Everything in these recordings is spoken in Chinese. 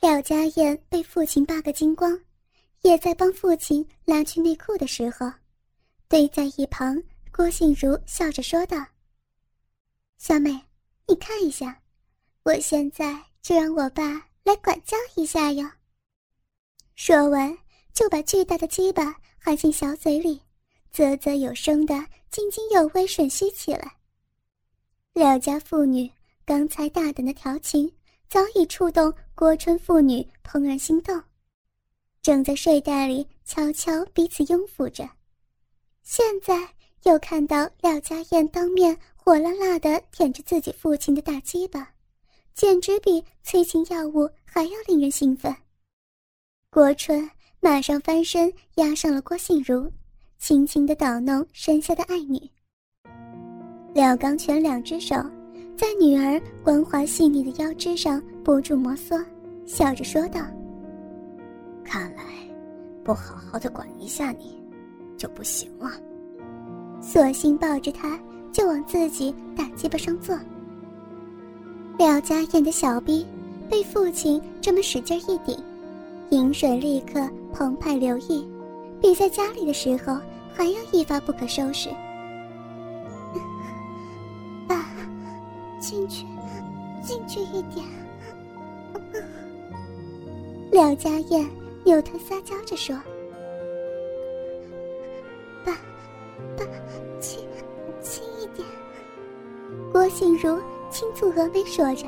廖家燕被父亲扒个精光，也在帮父亲拉去内裤的时候，对在一旁郭杏如笑着说道：“小美，你看一下，我现在就让我爸来管教一下哟。”说完，就把巨大的鸡巴含进小嘴里，啧啧有声的津津有味吮吸起来。廖家妇女刚才大胆的调情，早已触动郭春父女怦然心动，正在睡袋里悄悄彼此拥抚着。现在又看到廖家燕当面火辣辣的舔着自己父亲的大鸡巴，简直比催情药物还要令人兴奋。郭春马上翻身压上了郭信如，轻轻的捣弄身下的爱女。廖刚全两只手在女儿光滑细腻的腰肢上不住摩挲，笑着说道：“看来，不好好的管一下你，就不行了。”索性抱着她就往自己大鸡巴上坐。廖家燕的小臂被父亲这么使劲一顶，饮水立刻澎湃流溢，比在家里的时候还要一发不可收拾。进去，进去一点。廖家燕扭头撒娇着说：“爸，爸，轻，轻一点。”郭信如轻蹙峨眉说着。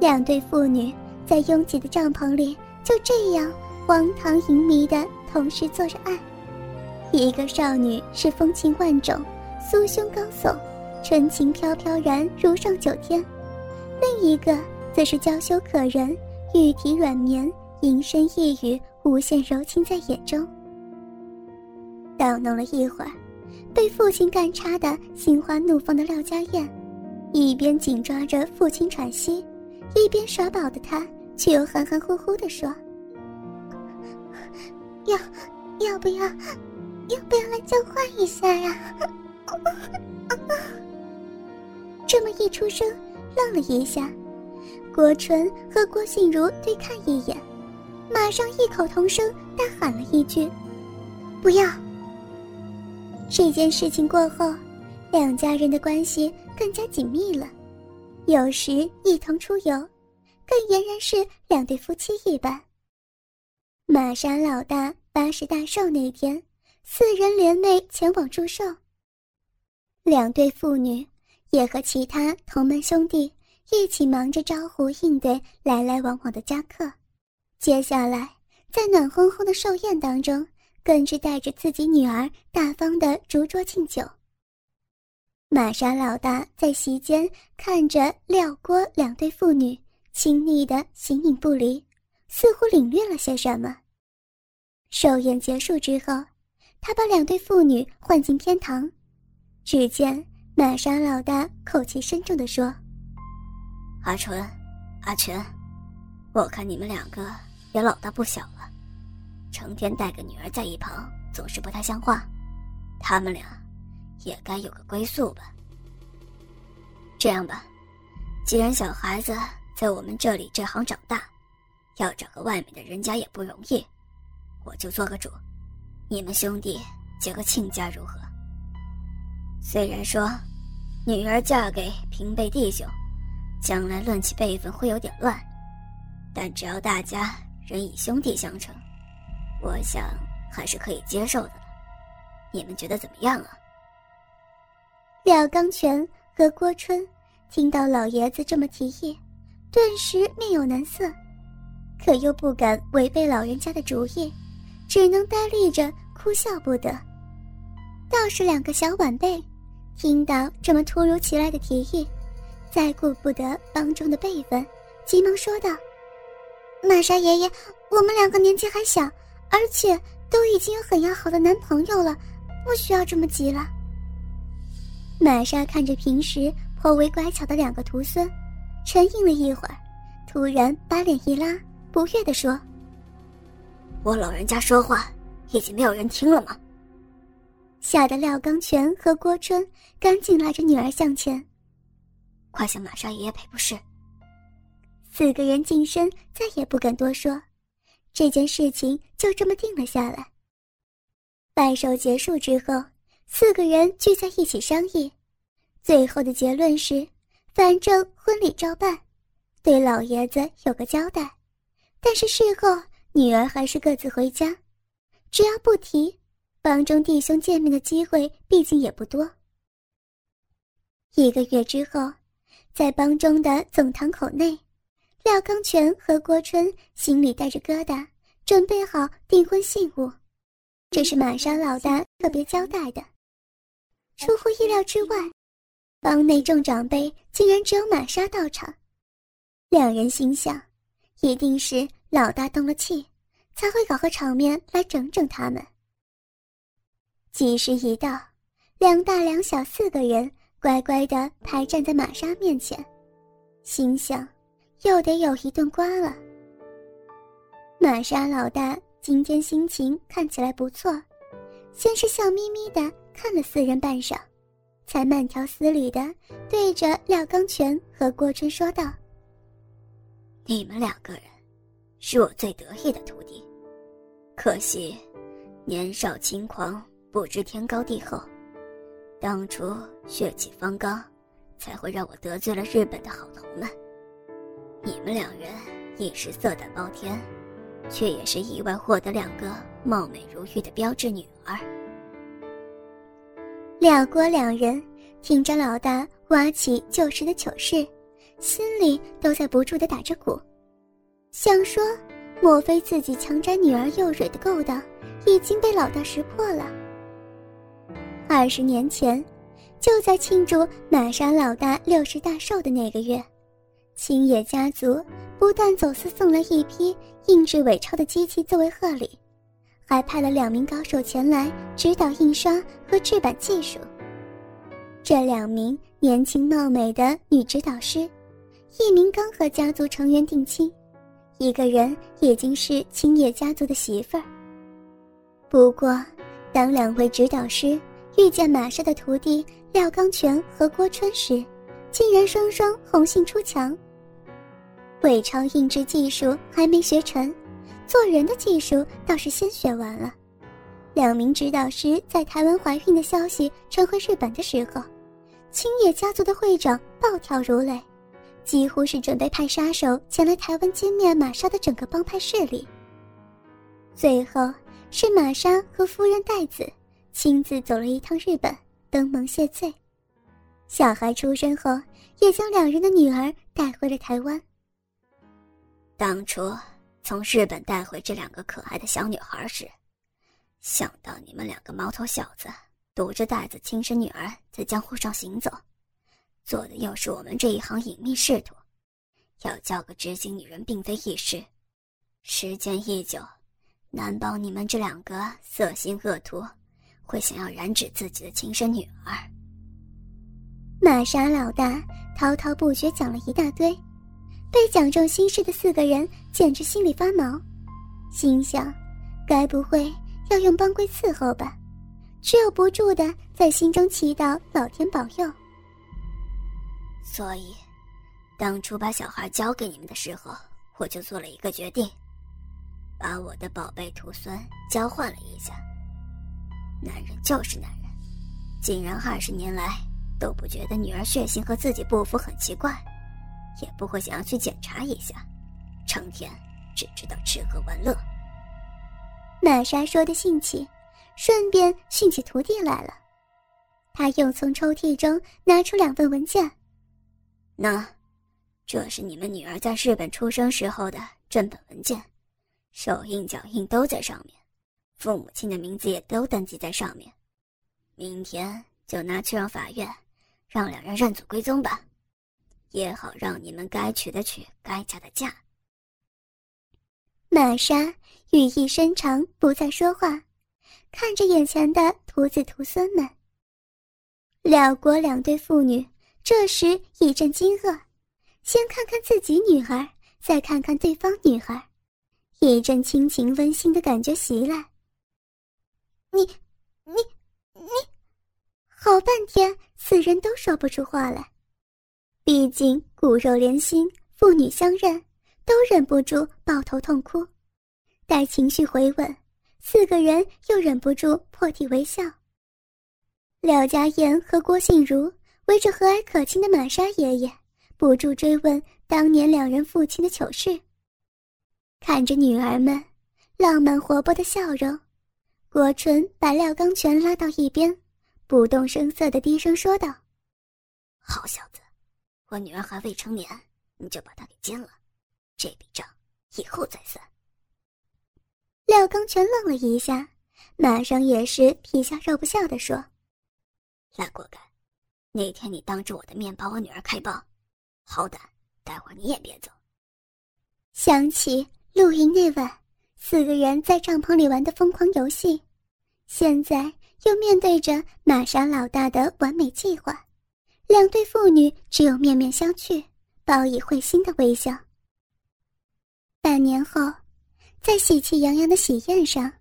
两对父女在拥挤的帐篷里就这样荒唐淫迷的同时做着爱。一个少女是风情万种，酥胸高耸。纯情飘飘然如上九天，另一个则是娇羞可人，玉体软绵，吟声一语，无限柔情在眼中。捣弄了一会儿，被父亲干插的心花怒放的廖家燕，一边紧抓着父亲喘息，一边耍宝的她却又含含糊糊的说：“要，要不要，要不要来交换一下呀？”这么一出声，愣了一下，郭纯和郭信如对看一眼，马上异口同声大喊了一句：“不要！”这件事情过后，两家人的关系更加紧密了，有时一同出游，更俨然是两对夫妻一般。玛莎老大八十大寿那天，四人联袂前往祝寿，两对父女。也和其他同门兄弟一起忙着招呼应对来来往往的家客。接下来，在暖烘烘的寿宴当中，更是带着自己女儿大方的烛桌敬酒。玛莎老大在席间看着廖郭两对父女亲昵的形影不离，似乎领略了些什么。寿宴结束之后，他把两对父女唤进偏堂，只见。玛莎老大口气深重地说：“阿纯，阿全，我看你们两个也老大不小了，成天带个女儿在一旁，总是不太像话。他们俩也该有个归宿吧。这样吧，既然小孩子在我们这里这行长大，要找个外面的人家也不容易，我就做个主，你们兄弟结个亲家如何？”虽然说，女儿嫁给平辈弟兄，将来论起辈分会有点乱，但只要大家仍以兄弟相称，我想还是可以接受的了。你们觉得怎么样啊？廖刚全和郭春听到老爷子这么提议，顿时面有难色，可又不敢违背老人家的主意，只能呆立着哭笑不得。倒是两个小晚辈。听到这么突如其来的提议，再顾不得帮中的辈分，急忙说道：“玛莎爷爷，我们两个年纪还小，而且都已经有很要好的男朋友了，不需要这么急了。”玛莎看着平时颇为乖巧的两个徒孙，沉吟了一会儿，突然把脸一拉，不悦地说：“我老人家说话，已经没有人听了吗？”吓得廖刚全和郭春赶紧拉着女儿向前，快向玛莎爷爷赔不是。四个人近身，再也不敢多说。这件事情就这么定了下来。拜寿结束之后，四个人聚在一起商议，最后的结论是：反正婚礼照办，对老爷子有个交代。但是事后，女儿还是各自回家，只要不提，帮中弟兄见面的机会毕竟也不多。一个月之后，在帮中的总堂口内。廖刚全和郭春心里带着疙瘩，准备好订婚信物。这是玛莎老大特别交代的。出乎意料之外，帮内众长辈竟然只有玛莎到场。两人心想，一定是老大动了气，才会搞个场面来整整他们。吉时一到，两大两小四个人乖乖的排站在玛莎面前，心想。又得有一顿瓜了。玛莎老大今天心情看起来不错，先是笑眯眯的看了四人半晌，才慢条斯理的对着廖刚全和郭春说道：“你们两个人，是我最得意的徒弟，可惜年少轻狂，不知天高地厚，当初血气方刚，才会让我得罪了日本的好头们。”你们两人一时色胆包天，却也是意外获得两个貌美如玉的标致女儿。廖郭两人听着老大挖起旧时的糗事，心里都在不住的打着鼓，想说：莫非自己强占女儿幼蕊的勾当已经被老大识破了？二十年前，就在庆祝玛莎老大六十大寿的那个月。青野家族不但走私送了一批印制伪钞的机器作为贺礼，还派了两名高手前来指导印刷和制版技术。这两名年轻貌美的女指导师，一名刚和家族成员定亲，一个人已经是青野家族的媳妇儿。不过，当两位指导师遇见马莎的徒弟廖刚全和郭春时，竟然双双红杏出墙。伪钞印制技术还没学成，做人的技术倒是先学完了。两名指导师在台湾怀孕的消息传回日本的时候，青野家族的会长暴跳如雷，几乎是准备派杀手前来台湾歼灭玛莎的整个帮派势力。最后是玛莎和夫人代子亲自走了一趟日本登门谢罪，小孩出生后也将两人的女儿带回了台湾。当初从日本带回这两个可爱的小女孩时，想到你们两个毛头小子堵着袋子亲生女儿在江湖上行走，做的又是我们这一行隐秘仕途，要叫个知心女人并非易事。时间一久，难保你们这两个色心恶徒会想要染指自己的亲生女儿。玛莎老大滔滔不绝讲了一大堆。被讲中心事的四个人简直心里发毛，心想：该不会要用帮规伺候吧？只有不住的在心中祈祷老天保佑。所以，当初把小孩交给你们的时候，我就做了一个决定，把我的宝贝徒孙交换了一下。男人就是男人，竟然二十年来都不觉得女儿血型和自己不符很奇怪。也不会想要去检查一下，成天只知道吃喝玩乐。玛莎说的兴起，顺便训起徒弟来了。他又从抽屉中拿出两份文件，那，这是你们女儿在日本出生时候的正本文件，手印脚印都在上面，父母亲的名字也都登记在上面。明天就拿去让法院，让两人认祖归宗吧。也好让你们该娶的娶，该嫁的嫁。玛莎语意深长，不再说话，看着眼前的徒子徒孙们。两国两对父女这时一阵惊愕，先看看自己女儿，再看看对方女儿，一阵亲情温馨的感觉袭来。你，你，你，好半天，四人都说不出话来。毕竟骨肉连心，父女相认，都忍不住抱头痛哭。待情绪回稳，四个人又忍不住破涕为笑。廖家燕和郭信如围着和蔼可亲的玛莎爷爷，不住追问当年两人父亲的糗事。看着女儿们浪漫活泼的笑容，郭纯把廖刚全拉到一边，不动声色的低声说道：“好小子，我女儿还未成年，你就把她给奸了，这笔账以后再算。”廖刚全愣了一下，马上也是皮笑肉不笑的说：“赖果干，那天你当着我的面把我女儿开包，好歹待会儿你也别走。”想起露营那晚，四个人在帐篷里玩的疯狂游戏，现在又面对着玛莎老大的完美计划，两对父女只有面面相觑，报以会心的微笑。半年后。在喜气洋洋的喜宴上，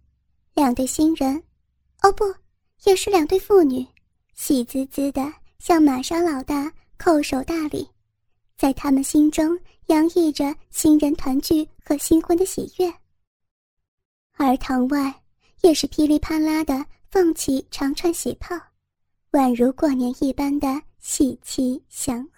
两对新人，哦不，也是两对父女，喜滋滋的向玛莎老大叩首大礼，在他们心中洋溢着新人团聚和新婚的喜悦。而堂外也是噼里啪啦的放起长串喜炮，宛如过年一般的喜气祥